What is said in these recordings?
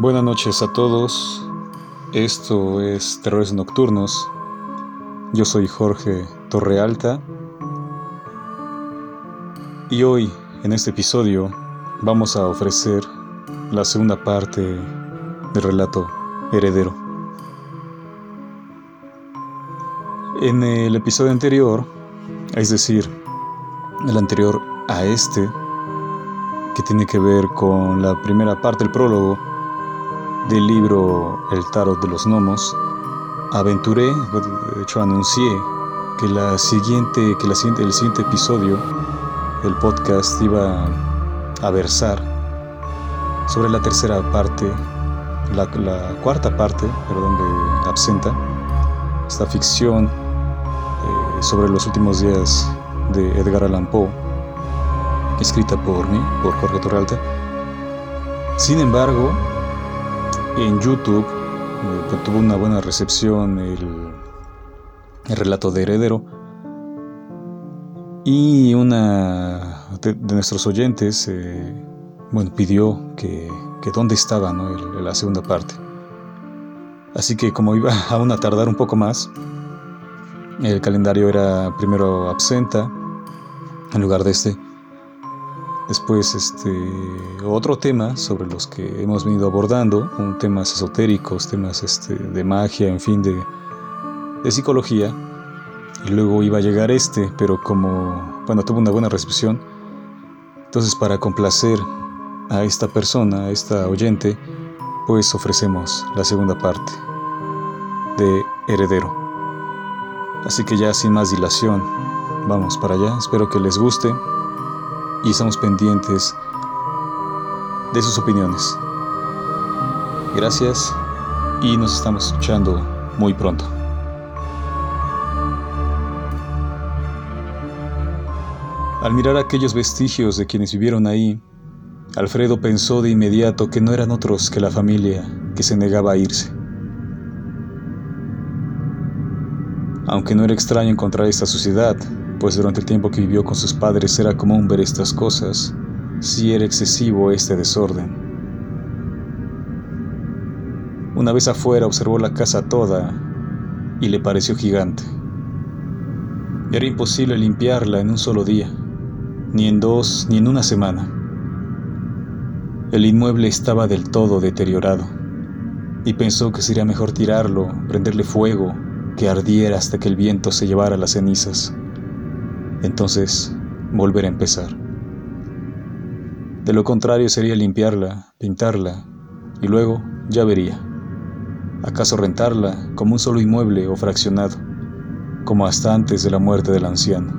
Buenas noches a todos. Esto es Terrores Nocturnos. Yo soy Jorge Torrealta. Y hoy, en este episodio, vamos a ofrecer la segunda parte del relato Heredero. En el episodio anterior, es decir, el anterior a este, que tiene que ver con la primera parte, el prólogo del libro El Tarot de los Gnomos, aventuré, de hecho anuncié que la siguiente, que la siguiente, el siguiente episodio del podcast iba a versar sobre la tercera parte, la, cuarta parte, perdón, de Absenta, esta ficción eh, sobre los últimos días de Edgar Allan Poe, escrita por mí, por Jorge Torralta. Sin embargo, en YouTube eh, tuvo una buena recepción el, relato de Heredero y una de, nuestros oyentes eh, bueno, pidió que, dónde estaba ¿no? la segunda parte. Así que como iba aún a tardar un poco más, el calendario era primero absenta en lugar de este. Después, este, otro tema sobre los que hemos venido abordando, un temas esotéricos, temas este, de magia, en fin, de, de psicología. Y luego iba a llegar este, pero como, bueno, tuvo una buena recepción. Entonces, para complacer a esta persona, a esta oyente, pues ofrecemos la segunda parte de Heredero. Así que ya sin más dilación, vamos para allá. Espero que les guste y estamos pendientes de sus opiniones. Gracias y nos estamos escuchando muy pronto. Al mirar aquellos vestigios de quienes vivieron ahí, Alfredo pensó de inmediato que no eran otros que la familia que se negaba a irse. Aunque no era extraño encontrar esta sociedad, pues durante el tiempo que vivió con sus padres era común ver estas cosas, si era excesivo este desorden. Una vez afuera observó la casa toda y le pareció gigante. Era imposible limpiarla en un solo día, ni en dos, ni en una semana. El inmueble estaba del todo deteriorado, y pensó que sería mejor tirarlo, prenderle fuego, que ardiera hasta que el viento se llevara las cenizas entonces volver a empezar. De lo contrario sería limpiarla, pintarla y luego ya vería. ¿Acaso rentarla como un solo inmueble o fraccionado, como hasta antes de la muerte del anciano?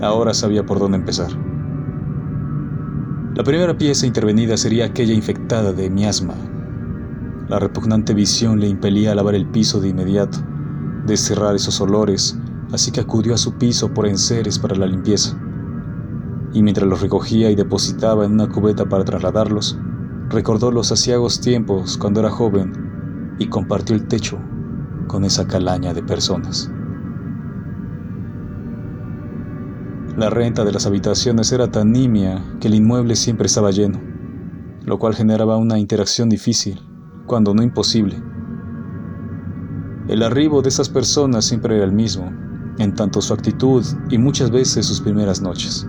Ahora sabía por dónde empezar. La primera pieza intervenida sería aquella infectada de miasma. La repugnante visión le impelía a lavar el piso de inmediato, desterrar esos olores así que acudió a su piso por enseres para la limpieza. Y mientras los recogía y depositaba en una cubeta para trasladarlos, recordó los asiagos tiempos cuando era joven y compartió el techo con esa calaña de personas. La renta de las habitaciones era tan nimia que el inmueble siempre estaba lleno, lo cual generaba una interacción difícil, cuando no imposible. El arribo de esas personas siempre era el mismo, en tanto su actitud y muchas veces sus primeras noches.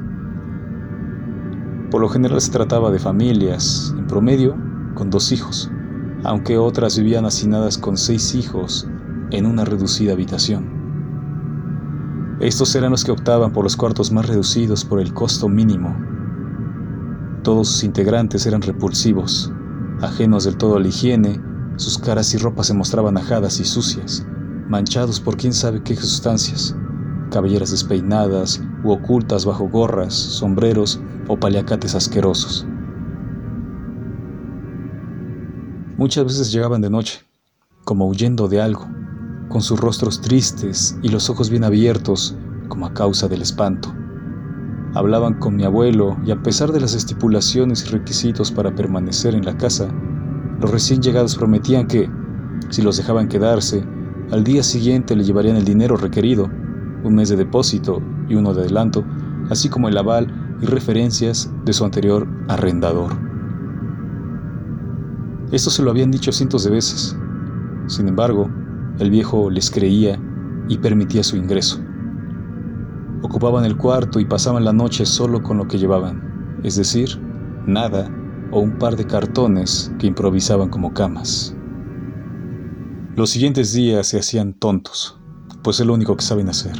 Por lo general se trataba de familias, en promedio, con dos hijos, aunque otras vivían hacinadas con seis hijos en una reducida habitación. Estos eran los que optaban por los cuartos más reducidos por el costo mínimo. Todos sus integrantes eran repulsivos, ajenos del todo a la higiene, sus caras y ropas se mostraban ajadas y sucias, manchados por quién sabe qué sustancias, cabelleras despeinadas u ocultas bajo gorras, sombreros o paliacates asquerosos. Muchas veces llegaban de noche, como huyendo de algo, con sus rostros tristes y los ojos bien abiertos, como a causa del espanto. Hablaban con mi abuelo y a pesar de las estipulaciones y requisitos para permanecer en la casa, los recién llegados prometían que, si los dejaban quedarse, al día siguiente le llevarían el dinero requerido un mes de depósito y uno de adelanto, así como el aval y referencias de su anterior arrendador. Esto se lo habían dicho cientos de veces. Sin embargo, el viejo les creía y permitía su ingreso. Ocupaban el cuarto y pasaban la noche solo con lo que llevaban, es decir, nada o un par de cartones que improvisaban como camas. Los siguientes días se hacían tontos, pues es lo único que saben hacer.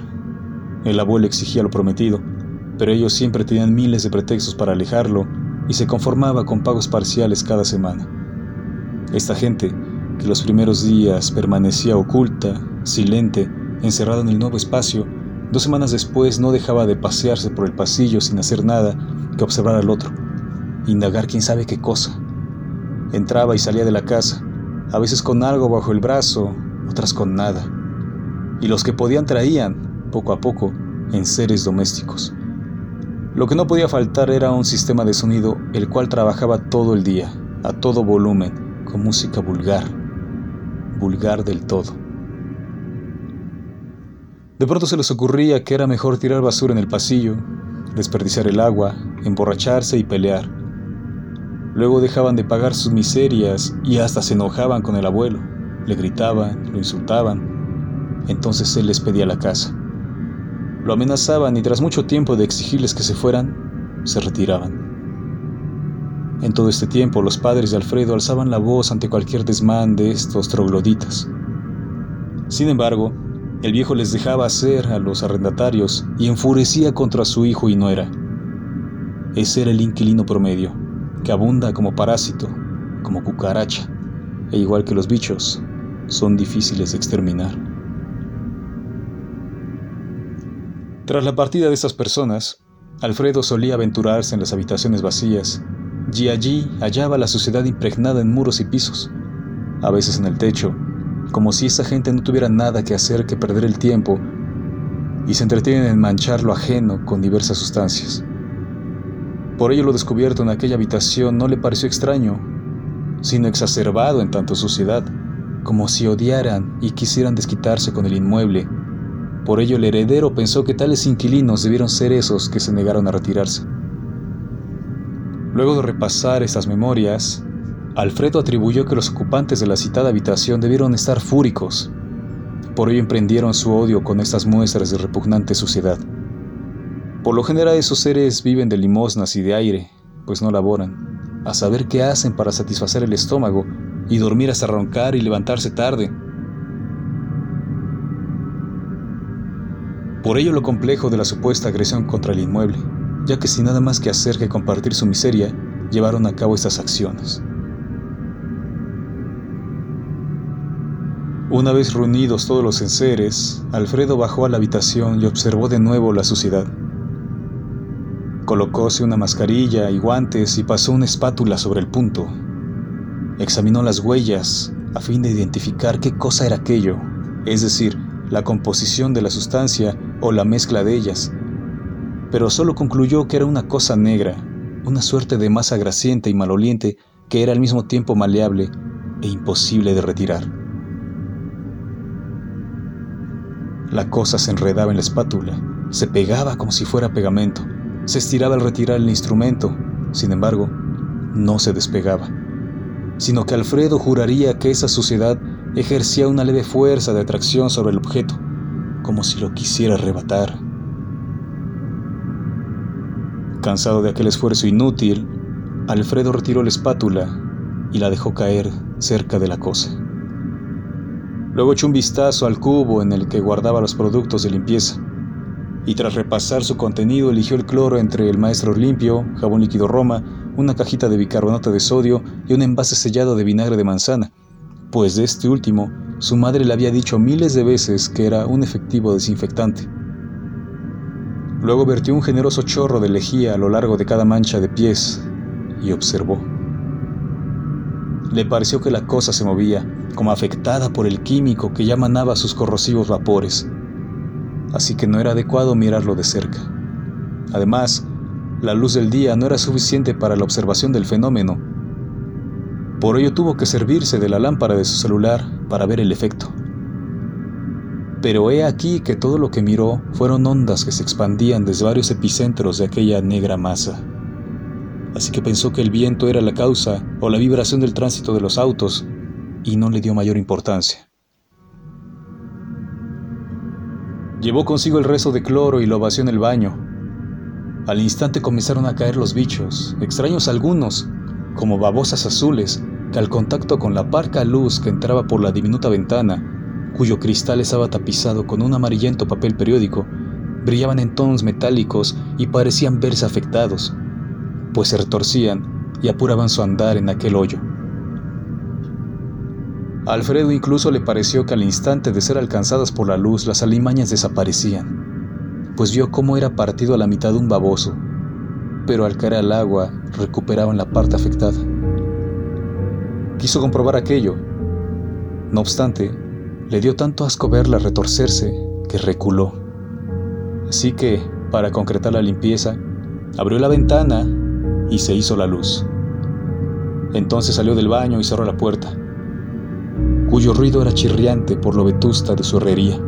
El abuelo exigía lo prometido, pero ellos siempre tenían miles de pretextos para alejarlo y se conformaba con pagos parciales cada semana. Esta gente, que los primeros días permanecía oculta, silente, encerrada en el nuevo espacio, dos semanas después no dejaba de pasearse por el pasillo sin hacer nada que observar al otro, indagar quién sabe qué cosa. Entraba y salía de la casa, a veces con algo bajo el brazo, otras con nada. Y los que podían traían, poco a poco, en seres domésticos. Lo que no podía faltar era un sistema de sonido el cual trabajaba todo el día, a todo volumen, con música vulgar, vulgar del todo. De pronto se les ocurría que era mejor tirar basura en el pasillo, desperdiciar el agua, emborracharse y pelear. Luego dejaban de pagar sus miserias y hasta se enojaban con el abuelo, le gritaban, lo insultaban. Entonces él les pedía la casa. Lo amenazaban y tras mucho tiempo de exigirles que se fueran, se retiraban. En todo este tiempo los padres de Alfredo alzaban la voz ante cualquier desmán de estos trogloditas. Sin embargo, el viejo les dejaba hacer a los arrendatarios y enfurecía contra su hijo y nuera. Ese era el inquilino promedio, que abunda como parásito, como cucaracha, e igual que los bichos, son difíciles de exterminar. Tras la partida de estas personas, Alfredo solía aventurarse en las habitaciones vacías, y allí hallaba la suciedad impregnada en muros y pisos, a veces en el techo, como si esa gente no tuviera nada que hacer que perder el tiempo y se entretienen en manchar lo ajeno con diversas sustancias. Por ello lo descubierto en aquella habitación no le pareció extraño, sino exacerbado en tanto suciedad, como si odiaran y quisieran desquitarse con el inmueble por ello el heredero pensó que tales inquilinos debieron ser esos que se negaron a retirarse. Luego de repasar estas memorias, Alfredo atribuyó que los ocupantes de la citada habitación debieron estar fúricos. Por ello emprendieron su odio con estas muestras de repugnante suciedad. Por lo general esos seres viven de limosnas y de aire, pues no laboran, a saber qué hacen para satisfacer el estómago y dormir hasta roncar y levantarse tarde, Por ello lo complejo de la supuesta agresión contra el inmueble, ya que sin nada más que hacer que compartir su miseria, llevaron a cabo estas acciones. Una vez reunidos todos los enseres, Alfredo bajó a la habitación y observó de nuevo la suciedad. Colocóse una mascarilla y guantes y pasó una espátula sobre el punto. Examinó las huellas a fin de identificar qué cosa era aquello, es decir, la composición de la sustancia o la mezcla de ellas, pero solo concluyó que era una cosa negra, una suerte de masa grasiente y maloliente que era al mismo tiempo maleable e imposible de retirar. La cosa se enredaba en la espátula, se pegaba como si fuera pegamento, se estiraba al retirar el instrumento, sin embargo, no se despegaba, sino que Alfredo juraría que esa suciedad ejercía una leve fuerza de atracción sobre el objeto, como si lo quisiera arrebatar. Cansado de aquel esfuerzo inútil, Alfredo retiró la espátula y la dejó caer cerca de la cosa. Luego echó un vistazo al cubo en el que guardaba los productos de limpieza y tras repasar su contenido eligió el cloro entre el maestro limpio, jabón líquido Roma, una cajita de bicarbonato de sodio y un envase sellado de vinagre de manzana, pues de este último su madre le había dicho miles de veces que era un efectivo desinfectante. Luego vertió un generoso chorro de lejía a lo largo de cada mancha de pies y observó. Le pareció que la cosa se movía, como afectada por el químico que ya manaba sus corrosivos vapores, así que no era adecuado mirarlo de cerca. Además, la luz del día no era suficiente para la observación del fenómeno, por ello tuvo que servirse de la lámpara de su celular para ver el efecto. Pero he aquí que todo lo que miró fueron ondas que se expandían desde varios epicentros de aquella negra masa. así que pensó que el viento era la causa o la vibración del tránsito de los autos y no le dio mayor importancia. Llevó consigo el resto de cloro y lo vació en el baño. Al instante comenzaron a caer los bichos, extraños algunos, como babosas azules, que al contacto con la parca luz que entraba por la diminuta ventana, cuyo cristal estaba tapizado con un amarillento papel periódico, brillaban en tonos metálicos y parecían verse afectados, pues se retorcían y apuraban su andar en aquel hoyo. Alfredo incluso le pareció que al instante de ser alcanzadas por la luz las alimañas desaparecían, pues vio cómo era partido a la mitad un baboso, pero al caer al agua recuperaban la parte afectada. Quiso comprobar aquello. No obstante, le dio tanto asco verla retorcerse que reculó. Así que, para concretar la limpieza, abrió la ventana y se hizo la luz. Entonces salió del baño y cerró la puerta, cuyo ruido era chirriante por lo vetusta de su herrería.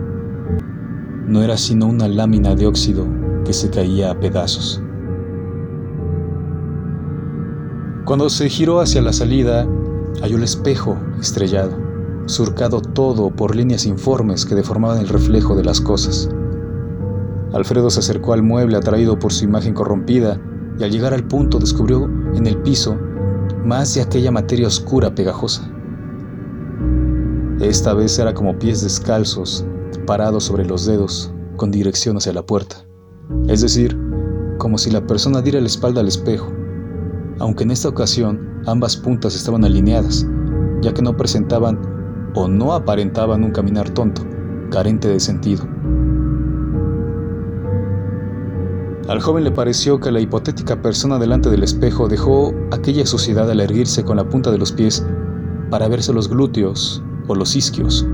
No era sino una lámina de óxido que se caía a pedazos. Cuando se giró hacia la salida, halló el espejo estrellado, surcado todo por líneas informes que deformaban el reflejo de las cosas. Alfredo se acercó al mueble atraído por su imagen corrompida y al llegar al punto descubrió en el piso más de aquella materia oscura pegajosa. Esta vez era como pies descalzos parados sobre los dedos con dirección hacia la puerta, es decir, como si la persona diera la espalda al espejo aunque en esta ocasión ambas puntas estaban alineadas, ya que no presentaban o no aparentaban un caminar tonto, carente de sentido. Al joven le pareció que la hipotética persona delante del espejo dejó aquella suciedad al erguirse con la punta de los pies para verse los glúteos o los isquios.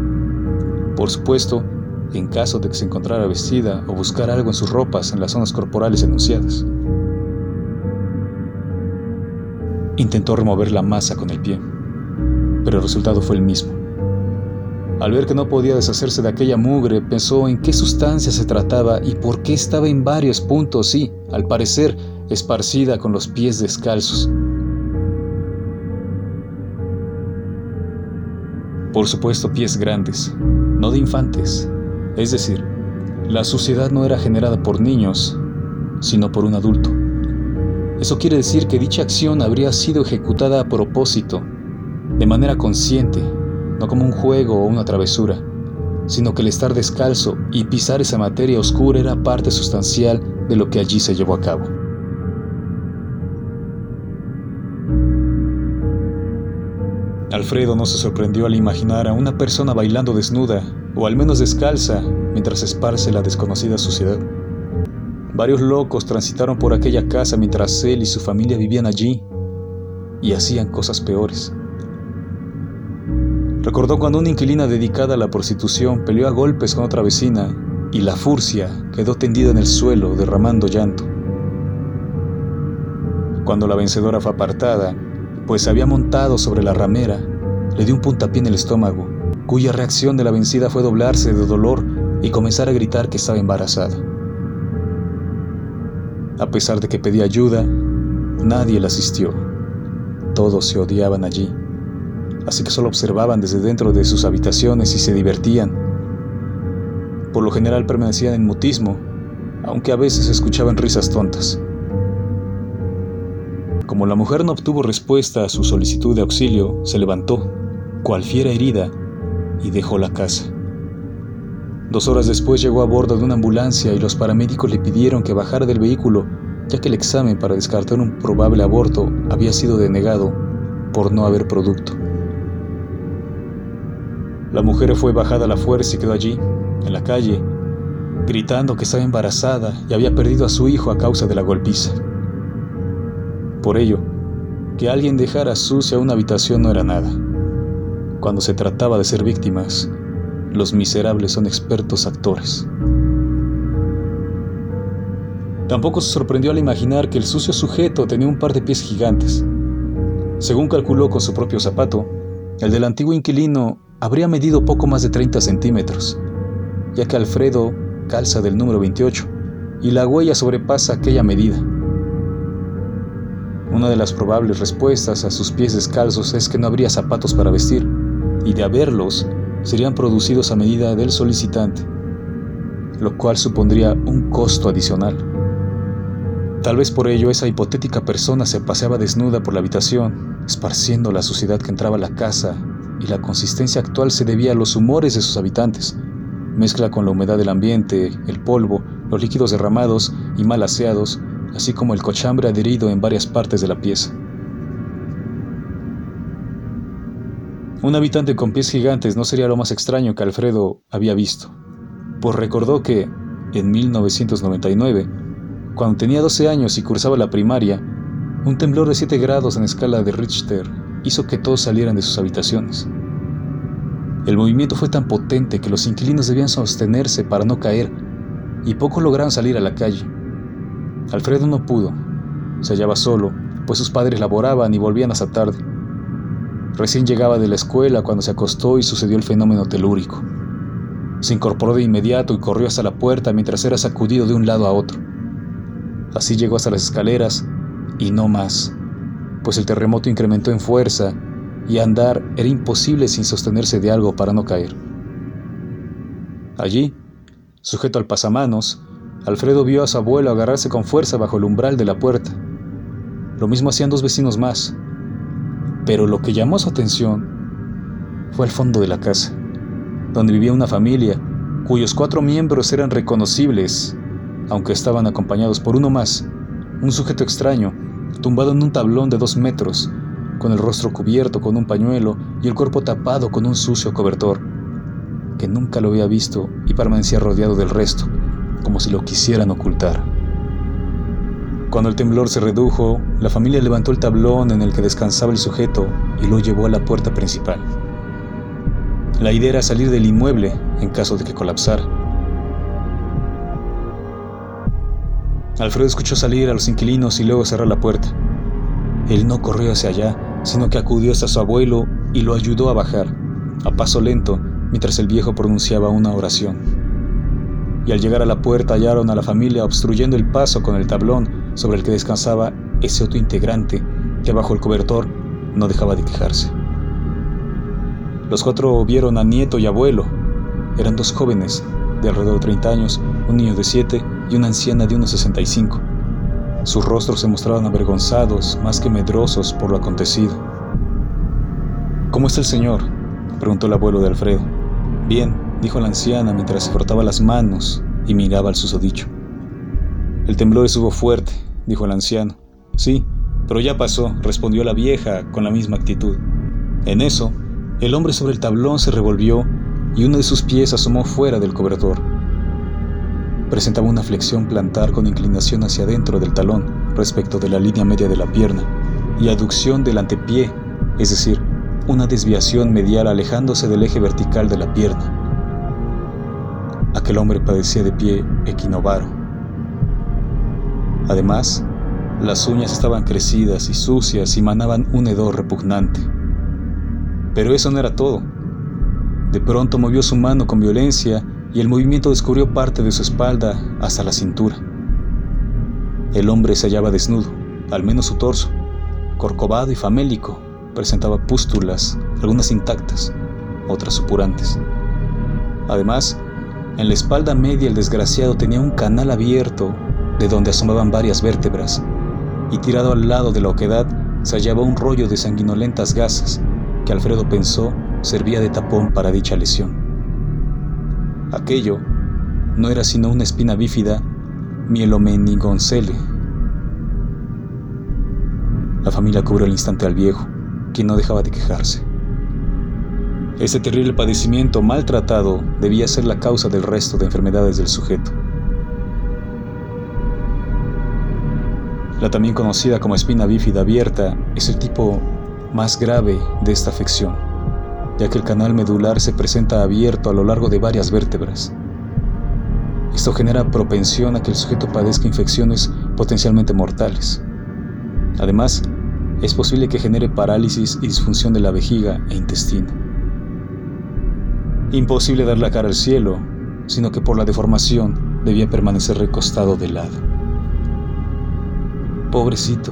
Por supuesto, en caso de que se encontrara vestida o buscar algo en sus ropas en las zonas corporales enunciadas. Intentó remover la masa con el pie, pero el resultado fue el mismo. Al ver que no podía deshacerse de aquella mugre, pensó en qué sustancia se trataba y por qué estaba en varios puntos y, al parecer, esparcida con los pies descalzos. Por supuesto, pies grandes, no de infantes. Es decir, la suciedad no era generada por niños, sino por un adulto. Eso quiere decir que dicha acción habría sido ejecutada a propósito, de manera consciente, no como un juego o una travesura, sino que el estar descalzo y pisar esa materia oscura era parte sustancial de lo que allí se llevó a cabo. Alfredo no se sorprendió al imaginar a una persona bailando desnuda, o al menos descalza, mientras esparce la desconocida suciedad. Varios locos transitaron por aquella casa mientras él y su familia vivían allí y hacían cosas peores. Recordó cuando una inquilina dedicada a la prostitución peleó a golpes con otra vecina y la furcia quedó tendida en el suelo derramando llanto. Cuando la vencedora fue apartada, pues se había montado sobre la ramera, le dio un puntapié en el estómago, cuya reacción de la vencida fue doblarse de dolor y comenzar a gritar que estaba embarazada. A pesar de que pedía ayuda, nadie la asistió. Todos se odiaban allí, así que solo observaban desde dentro de sus habitaciones y se divertían. Por lo general permanecían en mutismo, aunque a veces escuchaban risas tontas. Como la mujer no obtuvo respuesta a su solicitud de auxilio, se levantó, cual fiera herida, y dejó la casa. Dos horas después llegó a bordo de una ambulancia y los paramédicos le pidieron que bajara del vehículo, ya que el examen para descartar un probable aborto había sido denegado por no haber producto. La mujer fue bajada a la fuerza y quedó allí, en la calle, gritando que estaba embarazada y había perdido a su hijo a causa de la golpiza. Por ello, que alguien dejara sucia una habitación no era nada. Cuando se trataba de ser víctimas, los miserables son expertos actores. Tampoco se sorprendió al imaginar que el sucio sujeto tenía un par de pies gigantes. Según calculó con su propio zapato, el del antiguo inquilino habría medido poco más de 30 centímetros, ya que Alfredo calza del número 28 y la huella sobrepasa aquella medida. Una de las probables respuestas a sus pies descalzos es que no habría zapatos para vestir, y de haberlos, serían producidos a medida del solicitante, lo cual supondría un costo adicional. Tal vez por ello esa hipotética persona se paseaba desnuda por la habitación, esparciendo la suciedad que entraba a la casa, y la consistencia actual se debía a los humores de sus habitantes, mezcla con la humedad del ambiente, el polvo, los líquidos derramados y mal aseados, así como el cochambre adherido en varias partes de la pieza. Un habitante con pies gigantes no sería lo más extraño que Alfredo había visto, pues recordó que, en 1999, cuando tenía 12 años y cursaba la primaria, un temblor de 7 grados en escala de Richter hizo que todos salieran de sus habitaciones. El movimiento fue tan potente que los inquilinos debían sostenerse para no caer, y pocos lograron salir a la calle. Alfredo no pudo, se hallaba solo, pues sus padres laboraban y volvían hasta tarde. Recién llegaba de la escuela cuando se acostó y sucedió el fenómeno telúrico. Se incorporó de inmediato y corrió hasta la puerta mientras era sacudido de un lado a otro. Así llegó hasta las escaleras y no más, pues el terremoto incrementó en fuerza y andar era imposible sin sostenerse de algo para no caer. Allí, sujeto al pasamanos, Alfredo vio a su abuelo agarrarse con fuerza bajo el umbral de la puerta. Lo mismo hacían dos vecinos más. Pero lo que llamó su atención fue el fondo de la casa, donde vivía una familia cuyos cuatro miembros eran reconocibles, aunque estaban acompañados por uno más, un sujeto extraño, tumbado en un tablón de dos metros, con el rostro cubierto con un pañuelo y el cuerpo tapado con un sucio cobertor, que nunca lo había visto y permanecía rodeado del resto, como si lo quisieran ocultar. Cuando el temblor se redujo, la familia levantó el tablón en el que descansaba el sujeto y lo llevó a la puerta principal. La idea era salir del inmueble en caso de que colapsara. Alfredo escuchó salir a los inquilinos y luego cerrar la puerta. Él no corrió hacia allá, sino que acudió hasta su abuelo y lo ayudó a bajar, a paso lento, mientras el viejo pronunciaba una oración y al llegar a la puerta hallaron a la familia obstruyendo el paso con el tablón sobre el que descansaba ese otro integrante que bajo el cobertor no dejaba de quejarse. Los cuatro vieron a nieto y abuelo. Eran dos jóvenes de alrededor de 30 años, un niño de 7 y una anciana de unos 65. Sus rostros se mostraban avergonzados, más que medrosos por lo acontecido. ¿Cómo está el señor? preguntó el abuelo de Alfredo. Bien, dijo la anciana mientras se frotaba las manos y miraba al susodicho. El temblor estuvo fuerte, dijo el anciano. Sí, pero ya pasó, respondió la vieja con la misma actitud. En eso, el hombre sobre el tablón se revolvió y uno de sus pies asomó fuera del cobertor. Presentaba una flexión plantar con inclinación hacia adentro del talón respecto de la línea media de la pierna y aducción del antepié, es decir, una desviación medial alejándose del eje vertical de la pierna. Aquel hombre padecía de pie equinovaro. Además, las uñas estaban crecidas y sucias y manaban un hedor repugnante. Pero eso no era todo. De pronto movió su mano con violencia y el movimiento descubrió parte de su espalda hasta la cintura. El hombre se hallaba desnudo, al menos su torso, corcovado y famélico, presentaba pústulas, algunas intactas, otras supurantes. Además, en la espalda media el desgraciado tenía un canal abierto de donde asomaban varias vértebras, y tirado al lado de la oquedad se hallaba un rollo de sanguinolentas gasas que Alfredo pensó servía de tapón para dicha lesión. Aquello no era sino una espina bífida mielomenigoncele. La familia cubrió al instante al viejo, quien no dejaba de quejarse. Este terrible padecimiento maltratado debía ser la causa del resto de enfermedades del sujeto. La también conocida como espina bífida abierta es el tipo más grave de esta afección, ya que el canal medular se presenta abierto a lo largo de varias vértebras. Esto genera propensión a que el sujeto padezca infecciones potencialmente mortales. Además, es posible que genere parálisis y disfunción de la vejiga e intestino. Imposible dar la cara al cielo, sino que por la deformación debía permanecer recostado de lado. Pobrecito,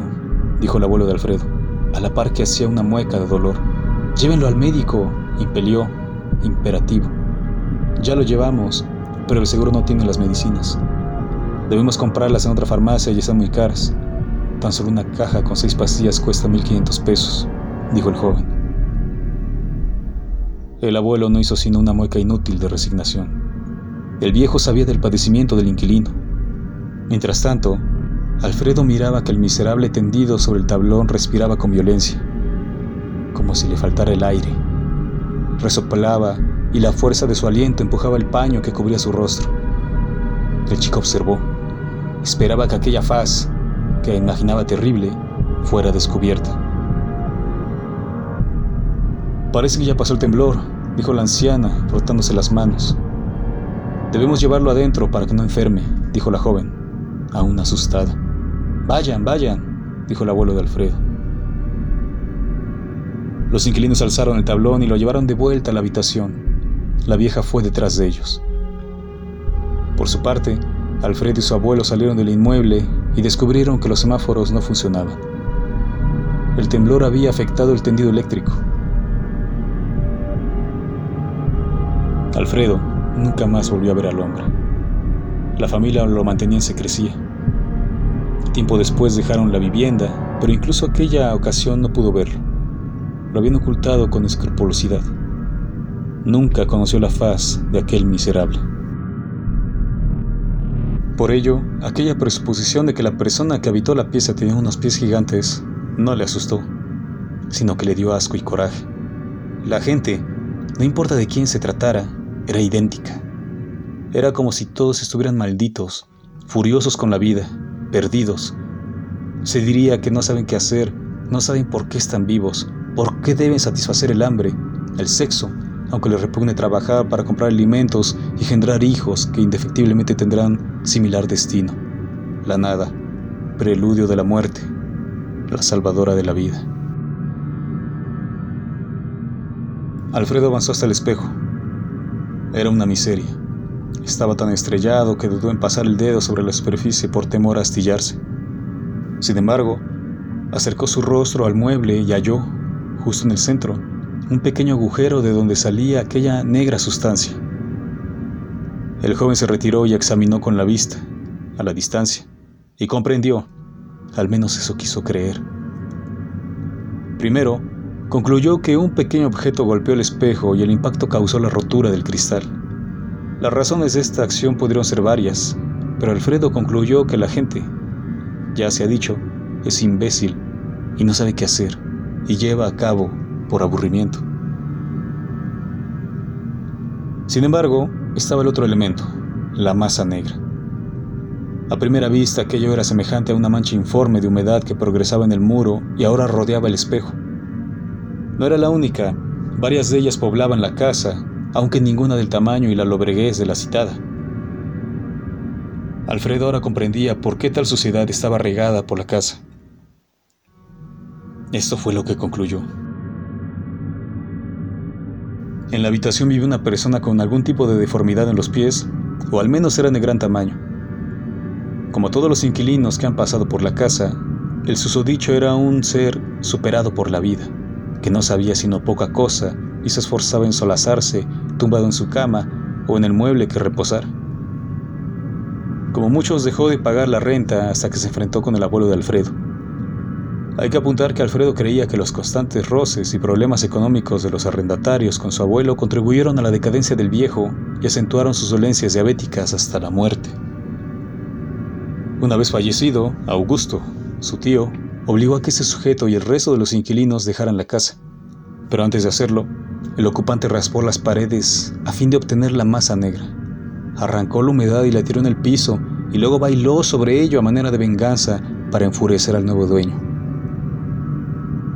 dijo el abuelo de Alfredo, a la par que hacía una mueca de dolor. Llévenlo al médico, impelió, imperativo. Ya lo llevamos, pero el seguro no tiene las medicinas. Debemos comprarlas en otra farmacia y están muy caras. Tan solo una caja con seis pastillas cuesta 1.500 pesos, dijo el joven. El abuelo no hizo sino una mueca inútil de resignación. El viejo sabía del padecimiento del inquilino. Mientras tanto, Alfredo miraba que el miserable tendido sobre el tablón respiraba con violencia, como si le faltara el aire. Resoplaba y la fuerza de su aliento empujaba el paño que cubría su rostro. El chico observó. Esperaba que aquella faz, que imaginaba terrible, fuera descubierta. Parece que ya pasó el temblor, dijo la anciana, frotándose las manos. Debemos llevarlo adentro para que no enferme, dijo la joven, aún asustada. Vayan, vayan, dijo el abuelo de Alfredo. Los inquilinos alzaron el tablón y lo llevaron de vuelta a la habitación. La vieja fue detrás de ellos. Por su parte, Alfredo y su abuelo salieron del inmueble y descubrieron que los semáforos no funcionaban. El temblor había afectado el tendido eléctrico. Alfredo nunca más volvió a ver al hombre. La familia lo mantenía en secrecía. Tiempo después dejaron la vivienda, pero incluso aquella ocasión no pudo verlo. Lo habían ocultado con escrupulosidad. Nunca conoció la faz de aquel miserable. Por ello, aquella presuposición de que la persona que habitó la pieza tenía unos pies gigantes no le asustó, sino que le dio asco y coraje. La gente, no importa de quién se tratara, era idéntica. Era como si todos estuvieran malditos, furiosos con la vida, perdidos. Se diría que no saben qué hacer, no saben por qué están vivos, por qué deben satisfacer el hambre, el sexo, aunque les repugne trabajar para comprar alimentos y generar hijos que indefectiblemente tendrán similar destino. La nada, preludio de la muerte, la salvadora de la vida. Alfredo avanzó hasta el espejo. Era una miseria. Estaba tan estrellado que dudó en pasar el dedo sobre la superficie por temor a astillarse. Sin embargo, acercó su rostro al mueble y halló, justo en el centro, un pequeño agujero de donde salía aquella negra sustancia. El joven se retiró y examinó con la vista, a la distancia, y comprendió, al menos eso quiso creer. Primero, concluyó que un pequeño objeto golpeó el espejo y el impacto causó la rotura del cristal. Las razones de esta acción pudieron ser varias, pero Alfredo concluyó que la gente, ya se ha dicho, es imbécil y no sabe qué hacer y lleva a cabo por aburrimiento. Sin embargo, estaba el otro elemento, la masa negra. A primera vista aquello era semejante a una mancha informe de humedad que progresaba en el muro y ahora rodeaba el espejo. No era la única, varias de ellas poblaban la casa aunque ninguna del tamaño y la lobreguez de la citada. Alfredo ahora comprendía por qué tal suciedad estaba regada por la casa. Esto fue lo que concluyó. En la habitación vive una persona con algún tipo de deformidad en los pies, o al menos era de gran tamaño. Como todos los inquilinos que han pasado por la casa, el susodicho era un ser superado por la vida, que no sabía sino poca cosa y se esforzaba en solazarse, tumbado en su cama o en el mueble que reposar. Como muchos dejó de pagar la renta hasta que se enfrentó con el abuelo de Alfredo. Hay que apuntar que Alfredo creía que los constantes roces y problemas económicos de los arrendatarios con su abuelo contribuyeron a la decadencia del viejo y acentuaron sus dolencias diabéticas hasta la muerte. Una vez fallecido, Augusto, su tío, obligó a que ese sujeto y el resto de los inquilinos dejaran la casa. Pero antes de hacerlo, el ocupante raspó las paredes a fin de obtener la masa negra. Arrancó la humedad y la tiró en el piso y luego bailó sobre ello a manera de venganza para enfurecer al nuevo dueño.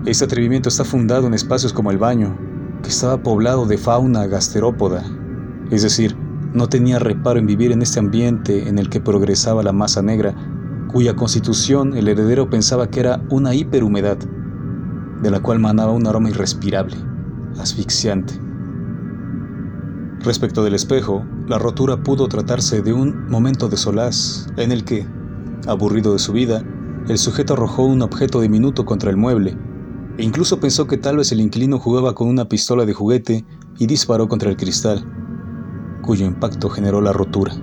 Este atrevimiento está fundado en espacios como el baño, que estaba poblado de fauna gasterópoda, es decir, no tenía reparo en vivir en este ambiente en el que progresaba la masa negra, cuya constitución el heredero pensaba que era una hiperhumedad, de la cual manaba un aroma irrespirable asfixiante. Respecto del espejo, la rotura pudo tratarse de un momento de solaz en el que, aburrido de su vida, el sujeto arrojó un objeto diminuto contra el mueble, e incluso pensó que tal vez el inquilino jugaba con una pistola de juguete y disparó contra el cristal, cuyo impacto generó la rotura.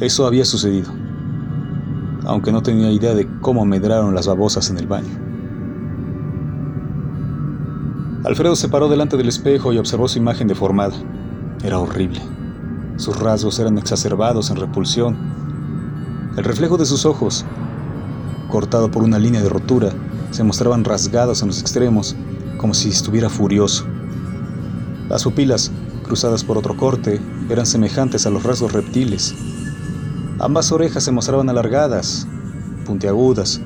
Eso había sucedido, aunque no tenía idea de cómo medraron las babosas en el baño. Alfredo se paró delante del espejo y observó su imagen deformada. Era horrible. Sus rasgos eran exacerbados en repulsión. El reflejo de sus ojos, cortado por una línea de rotura, se mostraban rasgados en los extremos, como si estuviera furioso. Las pupilas, cruzadas por otro corte, eran semejantes a los rasgos reptiles. Ambas orejas se mostraban alargadas, puntiagudas.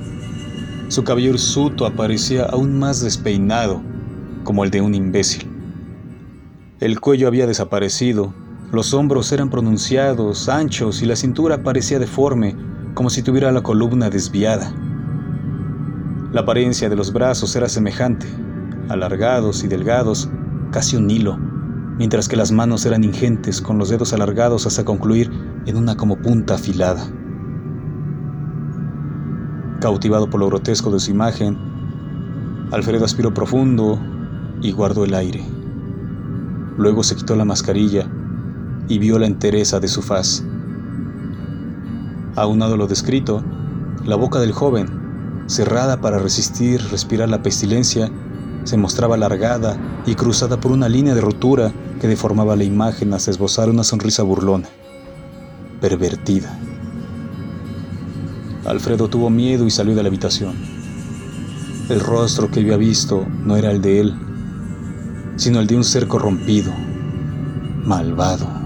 Su cabello hirsuto aparecía aún más despeinado como el de un imbécil. El cuello había desaparecido, los hombros eran pronunciados, anchos y la cintura parecía deforme, como si tuviera la columna desviada. La apariencia de los brazos era semejante, alargados y delgados, casi un hilo, mientras que las manos eran ingentes, con los dedos alargados hasta concluir en una como punta afilada. Cautivado por lo grotesco de su imagen, Alfredo aspiró profundo y guardó el aire. Luego se quitó la mascarilla y vio la entereza de su faz. Aunado lo descrito, la boca del joven, cerrada para resistir respirar la pestilencia, se mostraba alargada y cruzada por una línea de rotura que deformaba la imagen hasta esbozar una sonrisa burlona, pervertida. Alfredo tuvo miedo y salió de la habitación. El rostro que había visto no era el de él, sino el de un ser corrompido, malvado.